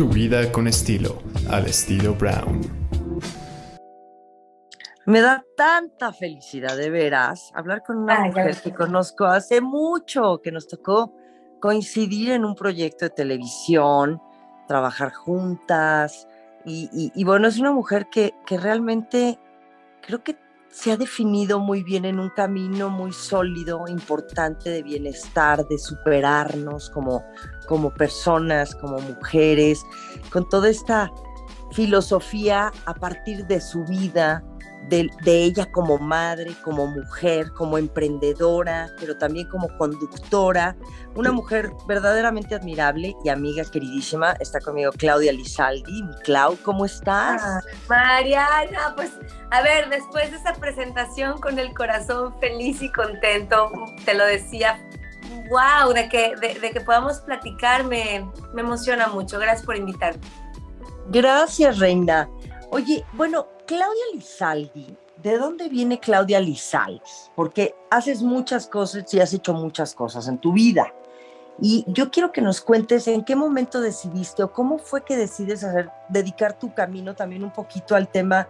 Tu vida con estilo, al estilo Brown. Me da tanta felicidad de veras hablar con una mujer que conozco hace mucho, que nos tocó coincidir en un proyecto de televisión, trabajar juntas. Y, bueno, es una mujer que, que realmente creo que se ha definido muy bien en un camino muy sólido, importante de bienestar, de superarnos como, como personas, como mujeres, con toda esta filosofía a partir de su vida, de, ella como madre, como mujer, como emprendedora, pero también como conductora. Una mujer verdaderamente admirable y amiga queridísima. Está conmigo Claudia Lizaldi. Clau, ¿cómo estás? Ah, Mariana, pues a ver, después de esa presentación con el corazón feliz y contento, te lo decía, wow, de que, de, que podamos platicar me, me emociona mucho. Gracias por invitarme. Gracias, Reina. Oye, bueno, Claudia Lizaldi, ¿de dónde viene Claudia Lizaldi? Porque haces muchas cosas y has hecho muchas cosas en tu vida. Y yo quiero que nos cuentes en qué momento decidiste o cómo fue que decides hacer, dedicar tu camino también un poquito al tema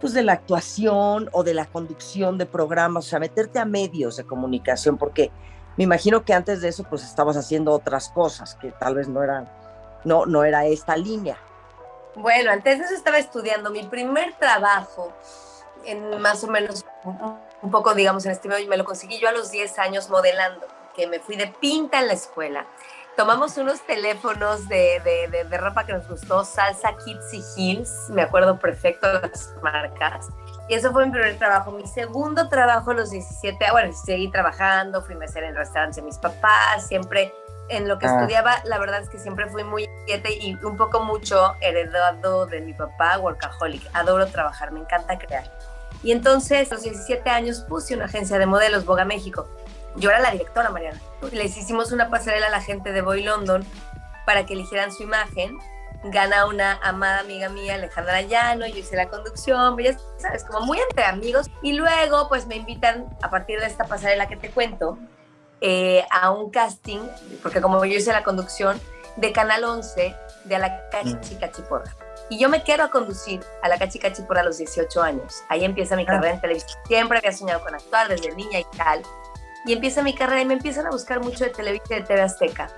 pues, de la actuación o de la conducción de programas, o sea, meterte a medios de comunicación, porque me imagino que antes de eso pues estabas haciendo otras cosas que tal vez no eran, no, no era esta línea. Bueno, antes de eso estaba estudiando. Mi primer trabajo, en más o menos un poco, digamos, en este medio, me lo conseguí yo a los 10 años modelando, que me fui de pinta en la escuela. Tomamos unos teléfonos de, de, de, ropa que nos gustó, Salsa Kids y Hills, me acuerdo perfecto de las marcas. Y eso fue mi primer trabajo. Mi segundo trabajo a los 17, bueno, seguí trabajando, fui a hacer en restaurantes de mis papás, siempre en lo que ah. estudiaba, la verdad es que siempre fui muy inquieta y un poco mucho heredado de mi papá, workaholic. Adoro trabajar, me encanta crear. Y entonces, a los 17 años, puse una agencia de modelos, Boga México. Yo era la directora, Mariana. Les hicimos una pasarela a la gente de Boy London para que eligieran su imagen. Gana una amada amiga mía, Alejandra Llano, yo hice la conducción, ya sabes, como muy entre amigos. Y luego, pues me invitan a partir de esta pasarela que te cuento, eh, a un casting, porque como yo hice la conducción, de Canal 11 de a la Cachi Cachiporra. Y yo me quiero a conducir a la Cachi Cachiporra a los 18 años. Ahí empieza mi ah. carrera en televisión. Siempre había soñado con actuar desde niña y tal. Y empieza mi carrera y me empiezan a buscar mucho de televisión de TV Azteca.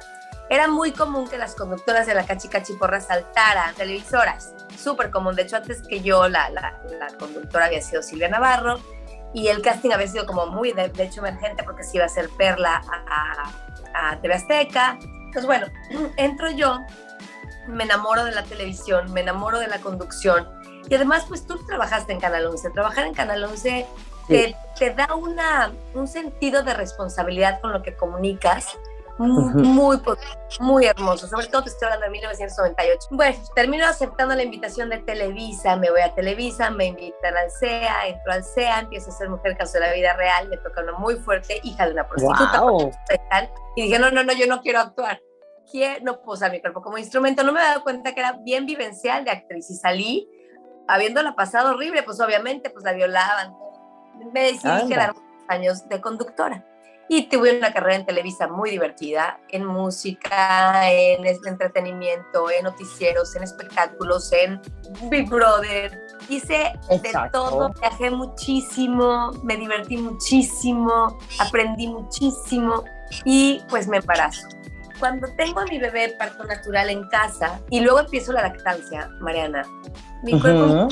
Era muy común que las conductoras de la Cachi Cachiporra saltaran televisoras. Súper común. De hecho, antes que yo, la, la, la conductora había sido Silvia Navarro y el casting había sido como muy, de, hecho, emergente porque se iba a hacer Perla a, a, TV Azteca. Entonces, bueno, entro yo, me enamoro de la televisión, me enamoro de la conducción. Y además, pues tú trabajaste en Canal 11. Trabajar en Canal 11 te, te, da una, un sentido de responsabilidad con lo que comunicas muy, muy hermoso. Sobre todo te estoy hablando de 1998. Bueno, termino aceptando la invitación de Televisa, me voy a Televisa, me invitan al CEA, entro al CEA, empiezo a ser mujer caso de la vida real, me toca una muy fuerte, hija de una prostituta. Y dije, no, no, no, yo no quiero actuar. Quiero, no puedo usar mi cuerpo como instrumento. No me he dado cuenta que era bien vivencial de actriz y salí habiéndola pasado horrible, pues obviamente, pues la violaban. Me decidí quedar años de conductora y tuve una carrera en Televisa muy divertida, en música, en entretenimiento, en noticieros, en espectáculos, en Big Brother. Hice de todo, viajé muchísimo, me divertí muchísimo, aprendí muchísimo y pues me embarazo. Cuando tengo a mi bebé parto natural en casa y luego empiezo la lactancia, Mariana, mi cuerpo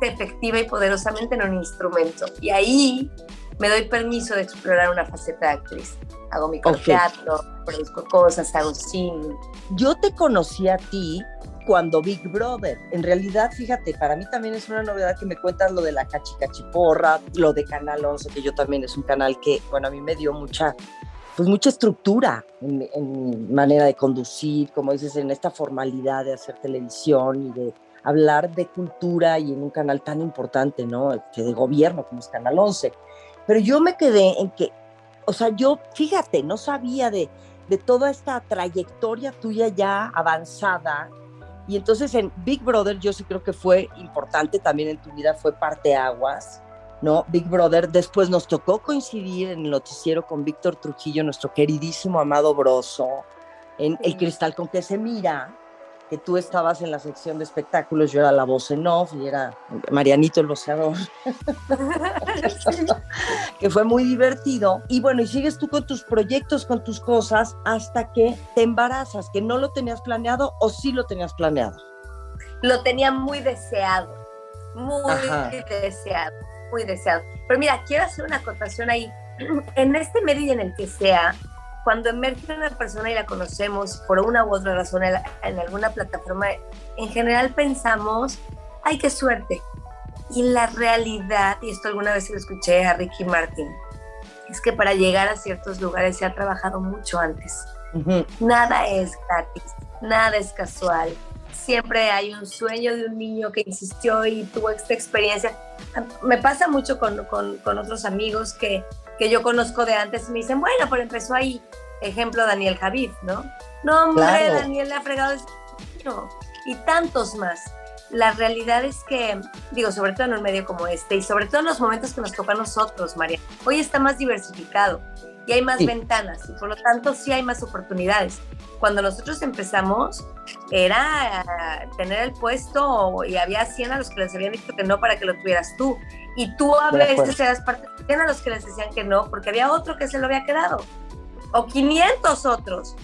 se efectiva y poderosamente en un instrumento. Y ahí me doy permiso de explorar una faceta de actriz. Hago mi teatro, produzco cosas, hago cine. Yo te conocí a ti cuando Big Brother. En realidad, fíjate, para mí también es una novedad que me cuentas lo de la cachicachiporra, lo de Canal 11, que yo también es un canal que, bueno, a mí me dio mucha, pues mucha estructura en, en manera de conducir, como dices, en esta formalidad de hacer televisión y de hablar de cultura y en un canal tan importante, ¿no? de gobierno como es Canal 11. Pero yo me quedé en que, o sea, yo, fíjate, no sabía de, de toda esta trayectoria tuya ya avanzada. Y entonces en Big Brother yo sí creo que fue importante también en tu vida, fue parte aguas, ¿no? Big Brother. Después nos tocó coincidir en el noticiero con Víctor Trujillo, nuestro queridísimo amado Broso, en El Cristal con que se mira. Que tú estabas en la sección de espectáculos, yo era la voz en off y era Marianito el voceador, que fue muy divertido. Y bueno, y sigues tú con tus proyectos, con tus cosas, hasta que te embarazas, que no lo tenías planeado o sí lo tenías planeado. Lo tenía muy deseado, muy deseado, muy deseado. Pero mira, quiero hacer una acotación ahí. En este medio en el que sea, cuando emerge una persona y la conocemos por una u otra razón en, alguna plataforma, en general pensamos, ay, qué suerte. Y la realidad, y esto alguna vez lo escuché a Ricky Martin, es que para llegar a ciertos lugares se ha trabajado mucho antes. Nada es gratis, nada es casual. Siempre hay un sueño de un niño que insistió y tuvo esta experiencia. Me pasa mucho con, con, con otros amigos que que yo conozco de antes me dicen, bueno, pero empezó ahí, ejemplo, Daniel Javid, ¿no? No, hombre, Daniel le ha fregado el y tantos más. La realidad es que, digo, sobre todo en un medio como este y sobre todo en los momentos que nos toca a nosotros, María, hoy está más diversificado y hay más ventanas y por lo tanto sí hay más oportunidades. Cuando nosotros empezamos era tener el puesto y había 100 a los que les habían dicho que no para que lo tuvieras tú. Y tú a veces eras parte de 100 a los que les decían que no porque había otro que se lo había quedado. O 500 otros.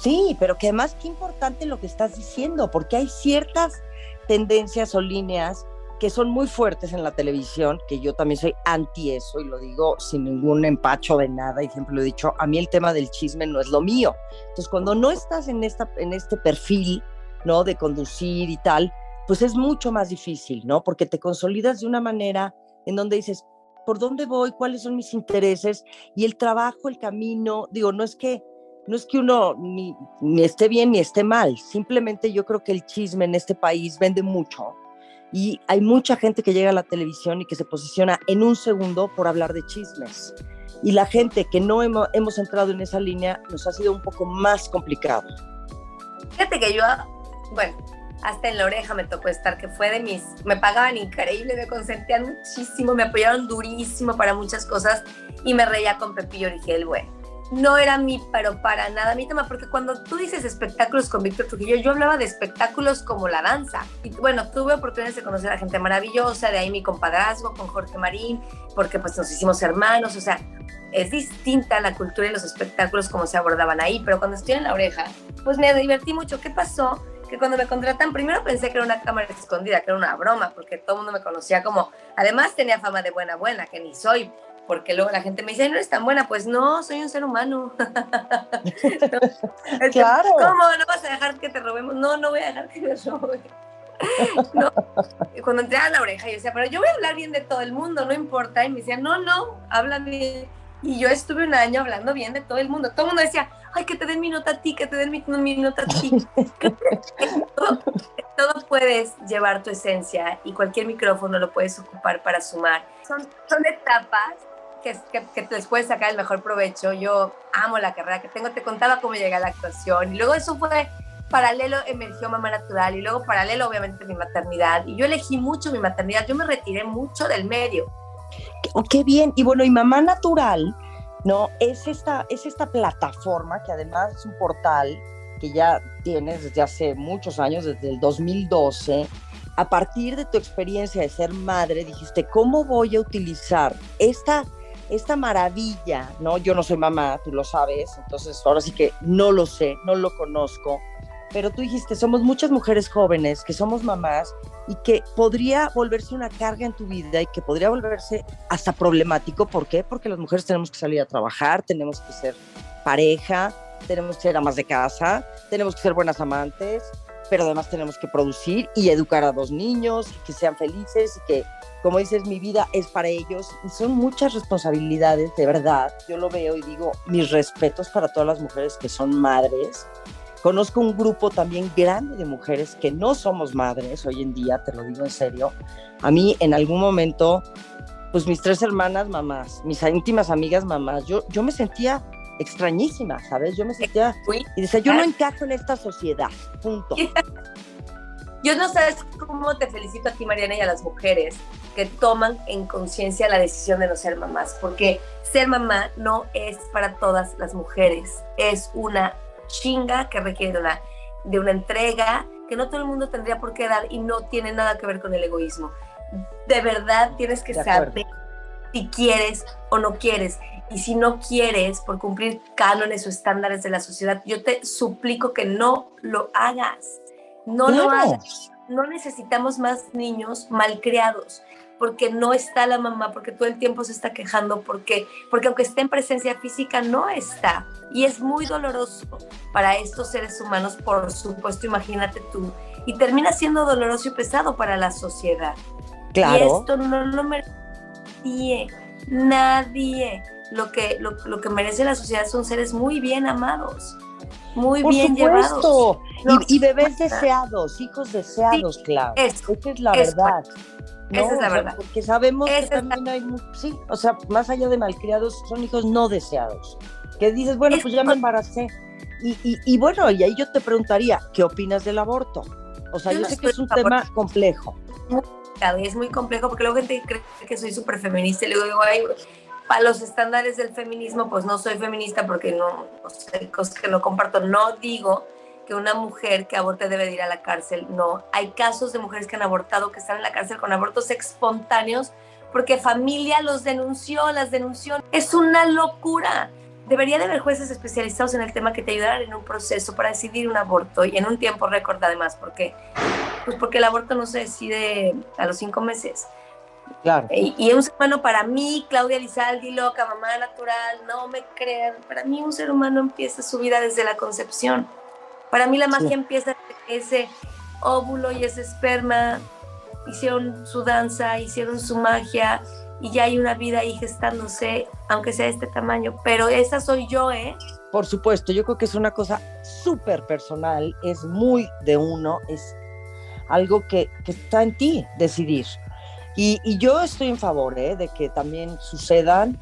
Sí, pero que además qué importante lo que estás diciendo, porque hay ciertas tendencias o líneas que son muy fuertes en la televisión, que yo también soy anti eso y lo digo sin ningún empacho de nada y siempre lo he dicho, a mí el tema del chisme no es lo mío. Entonces, cuando no estás en, esta, en este perfil, ¿no? De conducir y tal, pues es mucho más difícil, ¿no? Porque te consolidas de una manera en donde dices, ¿por dónde voy? ¿Cuáles son mis intereses? Y el trabajo, el camino, digo, no es que no es que uno ni, ni esté bien ni esté mal, simplemente yo creo que el chisme en este país vende mucho y hay mucha gente que llega a la televisión y que se posiciona en un segundo por hablar de chismes. Y la gente que no hemos, hemos entrado en esa línea nos ha sido un poco más complicado. Fíjate que yo, bueno, hasta en la oreja me tocó estar, que fue de mis, me pagaban increíble, me consentían muchísimo, me apoyaron durísimo para muchas cosas y me reía con Pepillo el bueno no era mi, pero para nada mi tema, porque cuando tú dices espectáculos con Víctor Trujillo, yo hablaba de espectáculos como la danza. Y bueno, tuve oportunidades de conocer a gente maravillosa, de ahí mi compadrazgo con Jorge Marín, porque pues nos hicimos hermanos, o sea, es distinta la cultura y los espectáculos como se abordaban ahí, pero cuando estoy en la oreja, pues me divertí mucho. ¿Qué pasó? Que cuando me contratan, primero pensé que era una cámara escondida, que era una broma, porque todo el mundo me conocía como, además tenía fama de buena buena, que ni soy, porque luego la gente me dice, no eres tan buena, pues no, soy un ser humano. claro. ¿Cómo no vas a dejar que te robemos? No, no voy a dejar que me roben. no. Cuando entré a la oreja, yo decía, pero yo voy a hablar bien de todo el mundo, no importa. Y me decía, no, no, habla bien. Y yo estuve un año hablando bien de todo el mundo. Todo el mundo decía, ay, que te den mi nota a ti, que te den mi, mi nota a ti. todo, todo, puedes llevar tu esencia y cualquier micrófono lo puedes ocupar para sumar. Son, son etapas que, que, que, les puedes sacar el mejor provecho. Yo amo la carrera que tengo, te contaba cómo llegué a la actuación y luego eso fue paralelo, emergió Mamá Natural y luego paralelo obviamente mi maternidad y yo elegí mucho mi maternidad, yo me retiré mucho del medio. Oh, qué bien, y bueno, y Mamá Natural, ¿no? Es esta, es esta plataforma que además es un portal que ya tienes desde hace muchos años, desde el 2012, a partir de tu experiencia de ser madre, dijiste, ¿cómo voy a utilizar esta esta maravilla, ¿no? Yo no soy mamá, tú lo sabes, entonces ahora sí que no lo sé, no lo conozco, pero tú dijiste, somos muchas mujeres jóvenes que somos mamás y que podría volverse una carga en tu vida y que podría volverse hasta problemático. ¿Por qué? Porque las mujeres tenemos que salir a trabajar, tenemos que ser pareja, tenemos que ser amas de casa, tenemos que ser buenas amantes, pero además tenemos que producir y educar a dos niños, y que sean felices y que, como dices, mi vida es para ellos. Y son muchas responsabilidades, de verdad. Yo lo veo y digo, mis respetos para todas las mujeres que son madres. Conozco un grupo también grande de mujeres que no somos madres hoy en día, te lo digo en serio. A mí en algún momento, pues mis tres hermanas mamás, mis íntimas amigas mamás, yo, yo me sentía extrañísima, ¿sabes? Yo me sentía y decía, yo no encajo en esta sociedad, punto. Yo no sabes cómo te felicito a ti, Mariana, y a las mujeres que toman en conciencia la decisión de no ser mamás, porque ser mamá no es para todas las mujeres, es una chinga que requiere una de una entrega que no todo el mundo tendría por qué dar y no tiene nada que ver con el egoísmo. De verdad tienes que saber si quieres o no quieres. Y si no quieres por cumplir cánones o estándares de la sociedad, yo te suplico que no lo hagas. No lo hagas. No necesitamos más niños malcriados porque no está la mamá, porque todo el tiempo se está quejando, porque, porque aunque esté en presencia física, no está. Y es muy doloroso para estos seres humanos, por supuesto, imagínate tú. Y termina siendo doloroso y pesado para la sociedad. Claro. Y esto no lo merece nadie, nadie. Lo que, lo, que merece la sociedad son seres muy bien amados, muy bien llevados. y, bebés deseados, hijos deseados, claro. Esa es la verdad. Esa es la verdad. porque sabemos que también hay, sí, o sea, más allá de malcriados, son hijos no deseados. Que dices, bueno, pues ya me embaracé. Y, y, bueno, y ahí yo te preguntaría, ¿qué opinas del aborto? O sea, yo, sé que es un tema complejo. Es muy complejo porque luego gente cree que soy súper feminista y luego digo, ay, para los estándares del feminismo, pues no soy feminista porque no, no sé, cosas que no comparto. No digo que una mujer que aborte debe ir a la cárcel. No, hay casos de mujeres que han abortado que están en la cárcel con abortos espontáneos porque familia los denunció, las denunció. Es una locura. Debería de haber jueces especializados en el tema que te ayudaran en un proceso para decidir un aborto y en un tiempo récord además, porque, pues porque el aborto no se decide a los cinco meses. Claro. Y, y, un ser humano para mí, Claudia Lizaldi, loca, mamá natural, no me crean, para mí un ser humano empieza su vida desde la concepción. Para mí la magia empieza ese óvulo y ese esperma hicieron su danza, hicieron su magia y ya hay una vida ahí gestándose, aunque sea de este tamaño. Pero esa soy yo, ¿eh? Por supuesto, yo creo que es una cosa súper personal, es muy de uno, es algo que, está en ti decidir. Y, y, yo estoy en favor ¿eh? de que también sucedan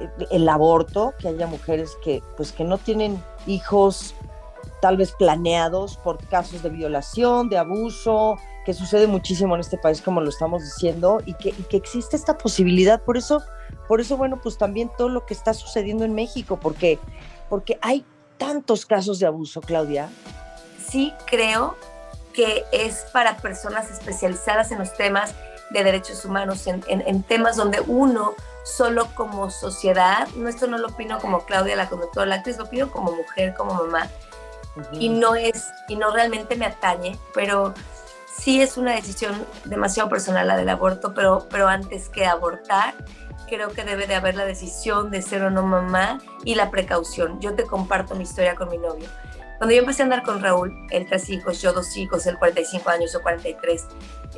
eh, el aborto, que haya mujeres que, pues, que no tienen hijos tal vez planeados por casos de violación, de abuso, que sucede muchísimo en este país, como lo estamos diciendo, y que, que existe esta posibilidad. Por eso, por eso, bueno, pues también todo lo que está sucediendo en México, porque, porque hay tantos casos de abuso, Claudia. Sí, creo que es para personas especializadas en los temas de derechos humanos, en, en, temas donde uno solo como sociedad, no esto no lo opino como Claudia, la conductora, la actriz, lo opino como mujer, como mamá, y no es, y no realmente me atañe, pero sí es una decisión demasiado personal la del aborto, pero, pero antes que abortar, creo que debe de haber la decisión de ser o no mamá y la precaución. Yo te comparto mi historia con mi novio. Cuando yo empecé a andar con Raúl, él tres hijos, yo dos hijos, él 45 años, o 43.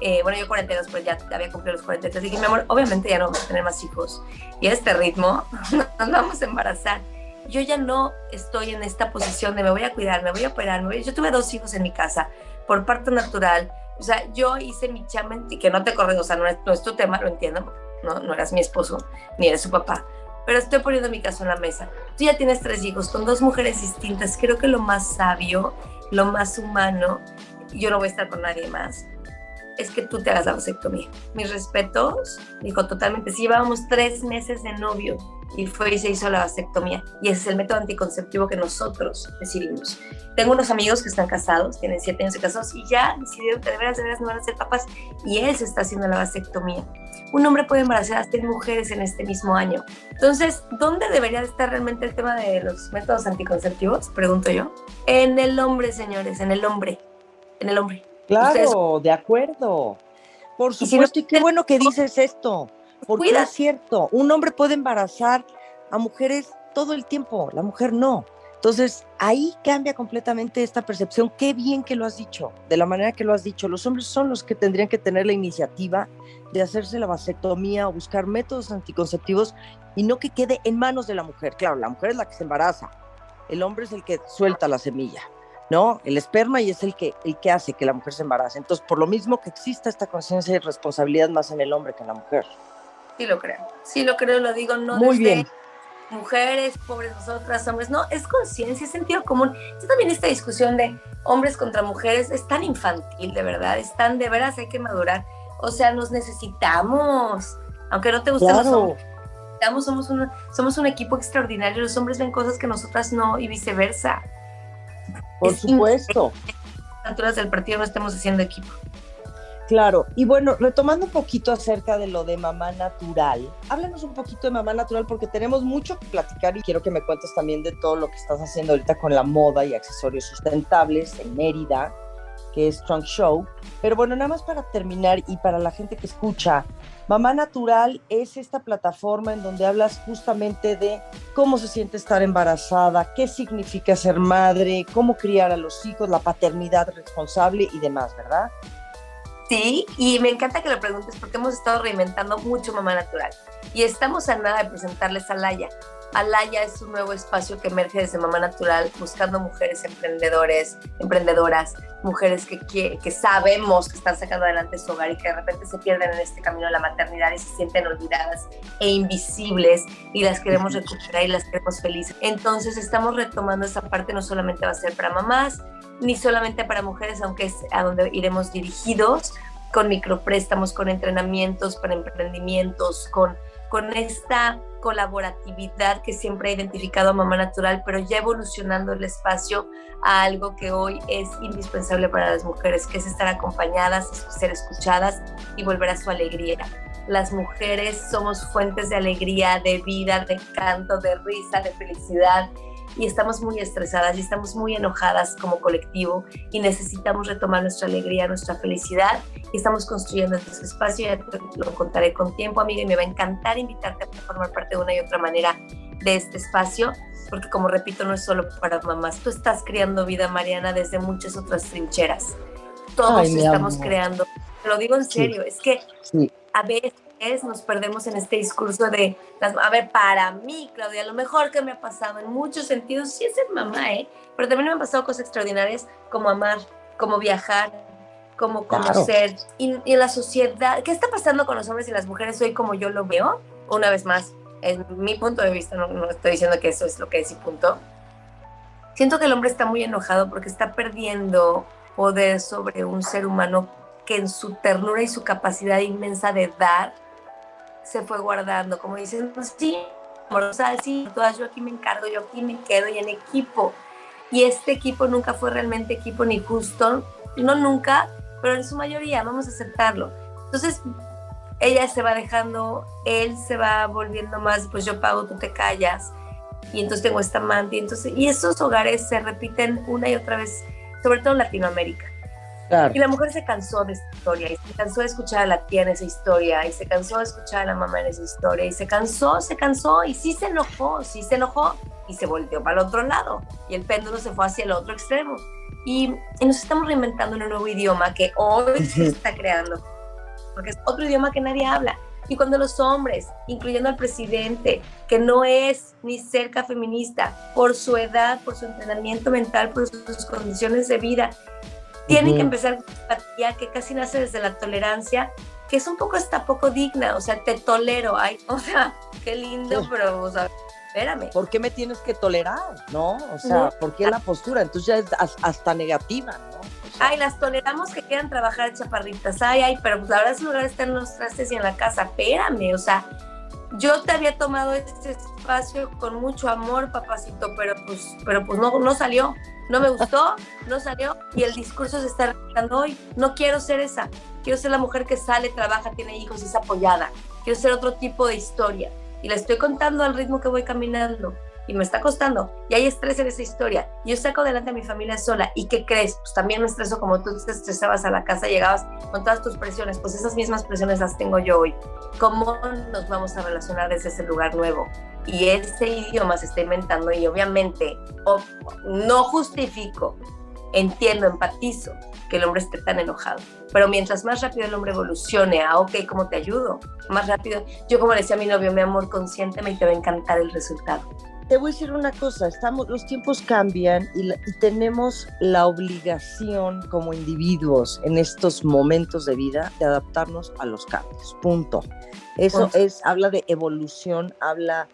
Eh, bueno, yo 42, pero ya había cumplido los 43. Dije, mi amor, obviamente ya no vamos a tener más hijos. Y a este ritmo nos vamos a embarazar yo ya no estoy en esta posición de me voy a cuidar, me voy a operar. Yo tuve dos hijos en mi casa por parto natural. O sea, yo hice mi chamba y que no te corres, o sea, no es, tu tema, lo entiendo, no, no eras mi esposo, ni eres su papá. Pero estoy poniendo mi caso en la mesa. Tú ya tienes tres hijos con dos mujeres distintas. Creo que lo más sabio, lo más humano, yo no voy a estar con nadie más, es que tú te hagas la vasectomía. Mis respetos, dijo totalmente, si llevábamos tres meses de novio y fue y se hizo la vasectomía. Y ese es el método anticonceptivo que nosotros decidimos. Tengo unos amigos que están casados, tienen siete años de casados y ya decidieron que de veras, de veras no van a ser papás y él se está haciendo la vasectomía. Un hombre puede embarazar a tres mujeres en este mismo año. Entonces, ¿dónde debería estar realmente el tema de los métodos anticonceptivos? Pregunto yo. En el hombre, señores, en el hombre. En el hombre. Claro, de acuerdo. Por supuesto, y, qué bueno que dices esto, porque es cierto, un hombre puede embarazar a mujeres todo el tiempo, la mujer no. Entonces, ahí cambia completamente esta percepción. Qué bien que lo has dicho, de la manera que lo has dicho. Los hombres son los que tendrían que tener la iniciativa de hacerse la vasectomía o buscar métodos anticonceptivos y no que quede en manos de la mujer. Claro, la mujer es la que se embaraza, el hombre es el que suelta la semilla. ¿No? El esperma y es el que, el que hace que la mujer se embarace. Entonces, por lo mismo que exista esta conciencia y responsabilidad más en el hombre que en la mujer. Sí lo creo, sí lo creo, lo digo no Muy bien. mujeres, pobres nosotras, hombres, no, es conciencia, es sentido común. Yo también esta discusión de hombres contra mujeres es tan infantil, de verdad, es tan de veras, hay que madurar. O sea, nos necesitamos, aunque no te gusten los hombres. Somos un, somos un equipo extraordinario, los hombres ven cosas que nosotras no y viceversa. Por supuesto. A alturas del partido no estemos haciendo equipo. Claro, y bueno, retomando un poquito acerca de lo de mamá natural, háblanos un poquito de mamá natural porque tenemos mucho que platicar y quiero que me cuentes también de todo lo que estás haciendo ahorita con la moda y accesorios sustentables en Mérida, que es Trunk Show. Pero bueno, nada más para terminar y para la gente que escucha, Mamá Natural es esta plataforma en donde hablas justamente de cómo se siente estar embarazada, qué significa ser madre, cómo criar a los hijos, la paternidad responsable y demás, ¿verdad? Sí, y me encanta que lo preguntes porque hemos estado reinventando mucho Mamá Natural. Y estamos a nada de presentarles a Laya. Alaya es un nuevo espacio que emerge desde Mamá Natural, buscando mujeres emprendedores, emprendedoras, mujeres que, que, sabemos que están sacando adelante su hogar y que de repente se pierden en este camino de la maternidad y se sienten olvidadas e invisibles y las queremos recuperar y las queremos felices. Entonces estamos retomando esa parte, no solamente va a ser para mamás, ni solamente para mujeres, aunque es a donde iremos dirigidos, con micropréstamos, con entrenamientos para emprendimientos, con, con esta colaboratividad que siempre ha identificado a Mamá Natural, pero ya evolucionando el espacio a algo que hoy es indispensable para las mujeres, que es estar acompañadas, ser escuchadas y volver a su alegría. Las mujeres somos fuentes de alegría, de vida, de canto, de risa, de felicidad y estamos muy estresadas y estamos muy enojadas como colectivo y necesitamos retomar nuestra alegría, nuestra felicidad y estamos construyendo este espacio, ya te lo contaré con tiempo, amiga, y me va a encantar invitarte a formar parte de una y otra manera de este espacio, porque como repito, no es solo para mamás, tú estás creando vida, Mariana, desde muchas otras trincheras. Todos estamos creando, te lo digo en serio, es que a veces nos perdemos en este discurso de, las, a ver, para mí, Claudia, lo mejor que me ha pasado en muchos sentidos sí es ser mamá, ¿eh? Pero también me han pasado cosas extraordinarias como amar, como viajar, como conocer. Y, en la sociedad, ¿qué está pasando con los hombres y las mujeres hoy como yo lo veo? Una vez más, en mi punto de vista, no, no estoy diciendo que eso es lo que es y punto. Siento que el hombre está muy enojado porque está perdiendo poder sobre un ser humano que en su ternura y su capacidad inmensa de dar se fue guardando, como dicen, sí, amorosa, sí, todas yo aquí me encargo, yo aquí me quedo y en equipo. Y este equipo nunca fue realmente equipo ni justo, no nunca, pero en su mayoría, vamos a aceptarlo. Entonces, ella se va dejando, él se va volviendo más, pues yo pago, tú te callas, y entonces tengo esta amante, y, esos hogares se repiten una y otra vez, sobre todo en Latinoamérica. Y la mujer se cansó de esta historia, y se cansó de escuchar a la tía en esa historia, y se cansó de escuchar a la mamá en esa historia, y se cansó, se cansó, y sí se enojó, sí se enojó, y se volteó para el otro lado, y el péndulo se fue hacia el otro extremo. Y, nos estamos reinventando un nuevo idioma que hoy se está creando, porque es otro idioma que nadie habla. Y cuando los hombres, incluyendo al presidente, que no es ni cerca feminista, por su edad, por su entrenamiento mental, por sus condiciones de vida, tienen que empezar con empatía que casi nace desde la tolerancia, que es un poco hasta poco digna, o sea, te tolero, ay, o sea, qué lindo, pero, o sea, espérame. ¿Por qué me tienes que tolerar, no? O sea, ¿por qué la postura? Entonces ya es hasta negativa, ¿no? ay, las toleramos que quieran trabajar chaparritas, ay, ay, pero pues la verdad ese lugar está en los trastes y en la casa, espérame, o sea, yo te había tomado este espacio con mucho amor, papacito, pero pues, pero pues no, no salió no me gustó, no salió y el discurso se está repitiendo hoy. No quiero ser esa, quiero ser la mujer que sale, trabaja, tiene hijos y es apoyada. Quiero ser otro tipo de historia y la estoy contando al ritmo que voy caminando y me está costando y hay estrés en esa historia. Yo saco adelante a mi familia sola y ¿qué crees? Pues también me estreso como tú te estresabas a la casa, llegabas con todas tus presiones, pues esas mismas presiones las tengo yo hoy. ¿Cómo nos vamos a relacionar desde ese lugar nuevo? Y ese idioma se está inventando y obviamente no justifico, entiendo, empatizo que el hombre esté tan enojado. Pero mientras más rápido el hombre evolucione a, ok, ¿cómo te ayudo? Más rápido. Yo como le decía a mi novio, mi amor, consiénteme y te va a encantar el resultado te voy a decir una cosa, estamos, los tiempos cambian y, tenemos la obligación como individuos en estos momentos de vida de adaptarnos a los cambios, punto. Eso es, habla de evolución, habla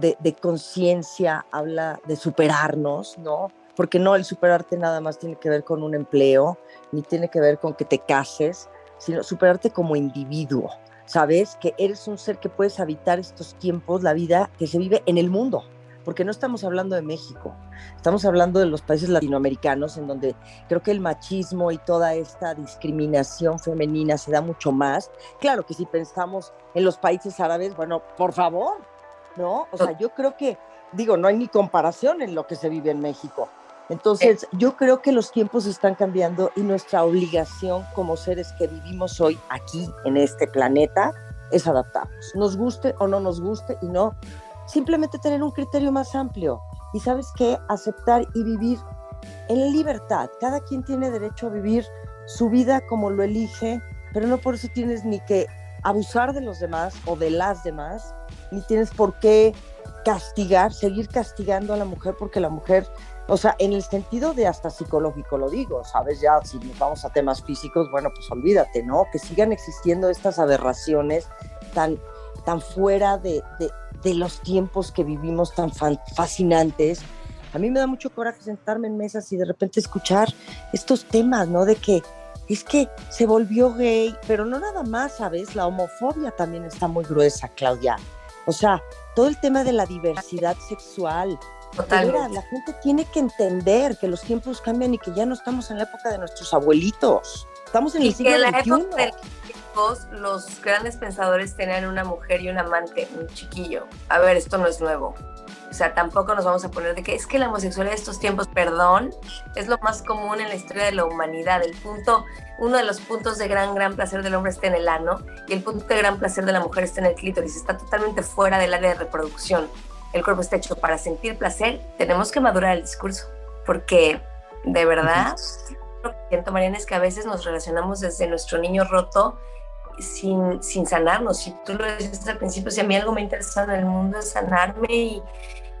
de, conciencia, habla de superarnos, ¿no? Porque no, el superarte nada más tiene que ver con un empleo, ni tiene que ver con que te cases, sino superarte como individuo, ¿sabes? Que eres un ser que puedes habitar estos tiempos, la vida que se vive en el mundo porque no estamos hablando de México, estamos hablando de los países latinoamericanos en donde creo que el machismo y toda esta discriminación femenina se da mucho más. Claro que si pensamos en los países árabes, bueno, por favor, ¿no? O sea, yo creo que, digo, no hay ni comparación en lo que se vive en México. Entonces, yo creo que los tiempos están cambiando y nuestra obligación como seres que vivimos hoy aquí en este planeta es adaptarnos, nos guste o no nos guste y no simplemente tener un criterio más amplio y sabes qué, aceptar y vivir en libertad. Cada quien tiene derecho a vivir su vida como lo elige, pero no por eso tienes ni que abusar de los demás o de las demás, ni tienes por qué castigar, seguir castigando a la mujer porque la mujer o sea, en el sentido de hasta psicológico lo digo, ¿sabes? Ya si nos vamos a temas físicos, bueno, pues olvídate, ¿no? Que sigan existiendo estas aberraciones tan, tan fuera de, de, los tiempos que vivimos, tan fascinantes. A mí me da mucho coraje sentarme en mesas y de repente escuchar estos temas, ¿no? De que es que se volvió gay, pero no nada más, ¿sabes? La homofobia también está muy gruesa, Claudia. O sea, todo el tema de la diversidad sexual, la gente tiene que entender que los tiempos cambian y que ya no estamos en la época de nuestros abuelitos. Estamos en el siglo en la época de los, los grandes pensadores tenían una mujer y un amante, un chiquillo. A ver, esto no es nuevo. O sea, tampoco nos vamos a poner de que es que la homosexualidad de estos tiempos, perdón, es lo más común en la historia de la humanidad. El punto, uno de los puntos de gran, gran placer del hombre está en el ano y el punto de gran placer de la mujer está en el clítoris. Está totalmente fuera del área de reproducción el cuerpo está hecho para sentir placer, tenemos que madurar el discurso, porque de verdad, lo que siento, Mariana, es que a veces nos relacionamos desde nuestro niño roto sin, sin sanarnos. Si tú lo dices al principio, si a mí algo me interesa en el mundo es sanarme y,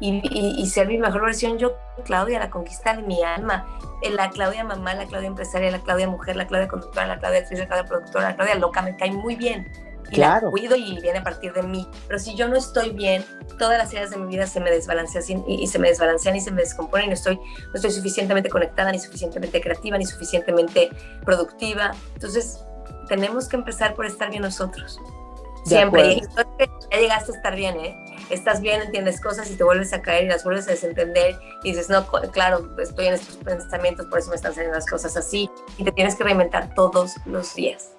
y, ser mi mejor versión, yo, Claudia, la conquista de mi alma, la Claudia mamá, la Claudia empresaria, la Claudia mujer, la Claudia conductora, la Claudia actriz, la Claudia productora, la Claudia loca, me cae muy bien y claro. la cuido y viene a partir de mí. Pero si yo no estoy bien, todas las áreas de mi vida se me desbalancean y, se me desbalancean y se me descomponen y no estoy, no estoy suficientemente conectada, ni suficientemente creativa, ni suficientemente productiva. Entonces, tenemos que empezar por estar bien nosotros. Siempre. ya llegaste a estar bien, ¿eh? Estás bien, entiendes cosas y te vuelves a caer y las vuelves a desentender y dices, no, claro, estoy en estos pensamientos, por eso me están saliendo las cosas así. Y te tienes que reinventar todos los días.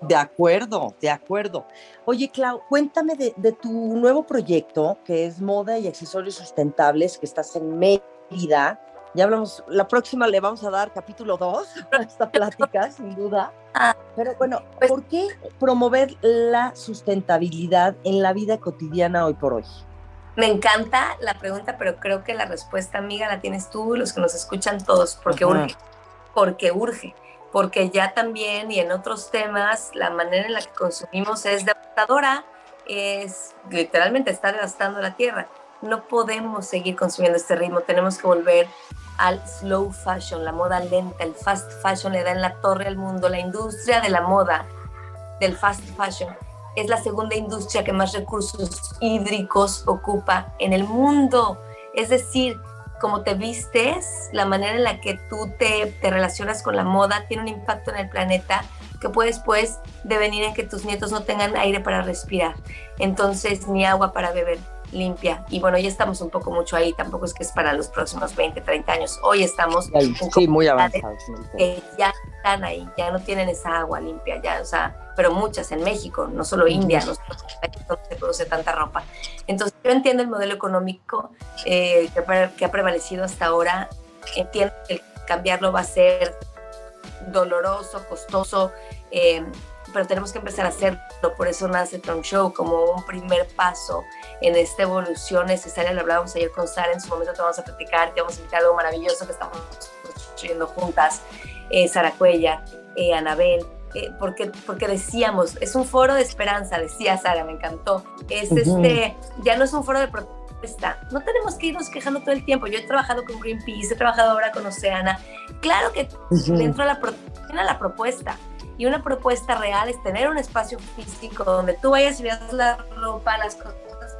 De acuerdo, de acuerdo. Oye, Clau, cuéntame de, tu nuevo proyecto, que es Moda y Accesorios Sustentables, que estás en Mérida. Ya hablamos, la próxima le vamos a dar capítulo 2 a esta plática, sin duda. Ah, Pero bueno, ¿por qué promover la sustentabilidad en la vida cotidiana hoy por hoy? Me encanta la pregunta, pero creo que la respuesta, amiga, la tienes tú y los que nos escuchan todos, porque urge. Porque urge porque ya también y en otros temas la manera en la que consumimos es devastadora, es literalmente está devastando la tierra. No podemos seguir consumiendo este ritmo, tenemos que volver al slow fashion, la moda lenta, el fast fashion le da en la torre al mundo, la industria de la moda, del fast fashion, es la segunda industria que más recursos hídricos ocupa en el mundo. Es decir, cómo te vistes, la manera en la que tú te, te, relacionas con la moda tiene un impacto en el planeta que puede después devenir en que tus nietos no tengan aire para respirar, entonces ni agua para beber limpia. Y bueno, ya estamos un poco mucho ahí, tampoco es que es para los próximos 20, 30 años. Hoy estamos sí, muy avanzados. Que ya están ahí, ya no tienen esa agua limpia, ya, o sea, pero muchas en México, no solo India, no se produce tanta ropa. Entonces, yo entiendo el modelo económico eh, que, ha prevalecido hasta ahora, entiendo que cambiarlo va a ser doloroso, costoso, eh, pero tenemos que empezar a hacerlo. Por eso nace Tron Show como un primer paso en esta evolución necesaria. Lo hablábamos ayer con Sara, en su momento te vamos a platicar, te vamos a invitar algo maravilloso que estamos construyendo juntas. Eh, Sara Cuella, eh, Anabel, eh, porque, porque decíamos, es un foro de esperanza, decía Sara, me encantó. Es este, ya no es un foro de protesta. No tenemos que irnos quejando todo el tiempo. Yo he trabajado con Greenpeace, he trabajado ahora con Oceana. Claro que dentro de la, la propuesta, y una propuesta real es tener un espacio físico donde tú vayas y veas la ropa, las cosas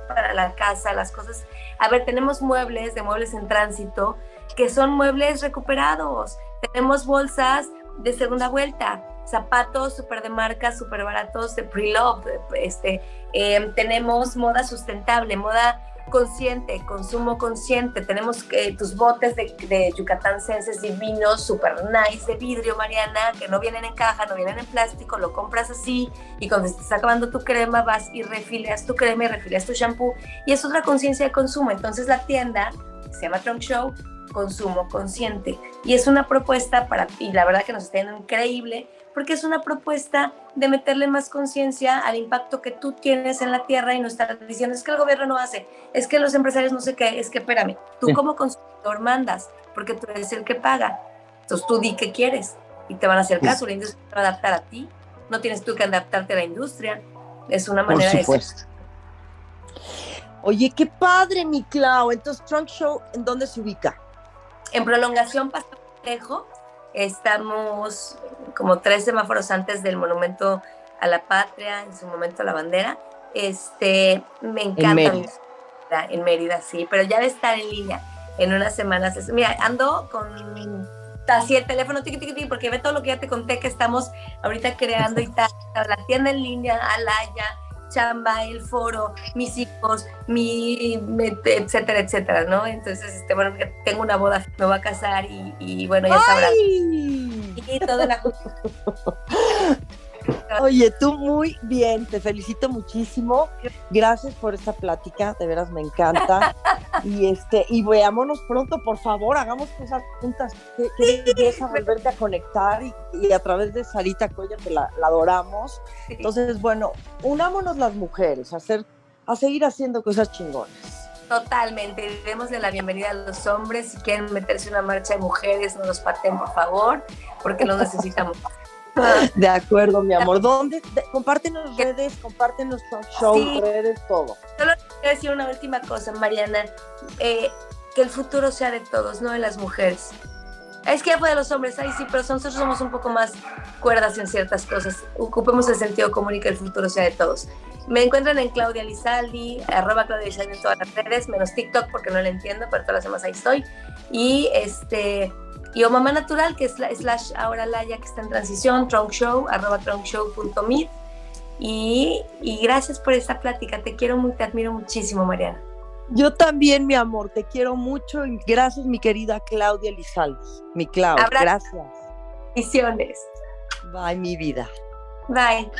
para la casa, las cosas. A ver, tenemos muebles de muebles en tránsito que son muebles recuperados. Tenemos bolsas de segunda vuelta, zapatos súper de marca, súper baratos de pre-love. Este, em, tenemos moda sustentable, moda consciente, consumo consciente. Tenemos que tus botes de, de Yucatán Senses divinos, super nice, de vidrio, Mariana, que no vienen en caja, no vienen en plástico, lo compras así y cuando estás acabando tu crema vas y refileas tu crema y refileas tu shampoo y es otra conciencia de consumo. Entonces la tienda, se llama Trunk Show, consumo consciente y es una propuesta para, y la verdad que nos está yendo increíble, porque es una propuesta de meterle más conciencia al impacto que tú tienes en la tierra y no estar diciendo es que el gobierno no hace, es que los empresarios no sé qué, es que espérame, tú como consumidor mandas, porque tú eres el que paga. Entonces tú di qué quieres y te van a hacer caso, la industria te va a adaptar a ti, no tienes tú que adaptarte a la industria, es una manera Por supuesto. Oye, qué padre, mi Clau. Entonces, Trunk Show, ¿en dónde se ubica? En prolongación Pasto Estamos como tres semáforos antes del monumento a la patria, en su momento a la bandera. Este, me encanta. En Mérida. En Mérida, sí, pero ya de estar en línea en unas semanas. Mira, ando con así el teléfono, porque ve todo lo que ya te conté que estamos ahorita creando y tal. La tienda en línea, Alaya, chamba, el foro, mis hijos, mi, etcétera, etcétera, ¿no? Entonces, este, bueno, tengo una boda, me voy a casar y, y bueno, ya sabrás. Y toda la... Oye, tú muy bien, te felicito muchísimo. Gracias por esta plática, de veras me encanta. y este, y veámonos pronto, por favor, hagamos cosas juntas. Que, que volverte a conectar y, a través de Sarita Coya, que la, adoramos. Entonces, bueno, unámonos las mujeres a hacer, a seguir haciendo cosas chingonas. Totalmente. Démosle la bienvenida a los hombres. Si quieren meterse en una marcha de mujeres, no nos paten, por favor, porque los necesitamos. De acuerdo, mi amor. ¿Dónde? compártenos redes, compártenos show, redes, todo. Solo quiero decir una última cosa, Mariana. Eh, que el futuro sea de todos, no de las mujeres. Es que ya fue de los hombres, ay sí, pero nosotros somos un poco más cuerdas en ciertas cosas. Ocupemos el sentido común y que el futuro sea de todos. Me encuentran en Claudia Lizaldi, arroba Claudia Lizaldi en todas las redes, menos TikTok porque no la entiendo, pero todas las demás ahí estoy. Y este, y o Mamá Natural, que es la, slash ahora Laya, que está en transición, Trunk Show, arroba trunkshow.meet. Y, y gracias por esta plática. Te quiero mucho, te admiro muchísimo, Mariana. Yo también, mi amor, te quiero mucho y gracias, mi querida Claudia Lizalde. Mi Claudia, gracias. Visiones. Bye, mi vida. Bye.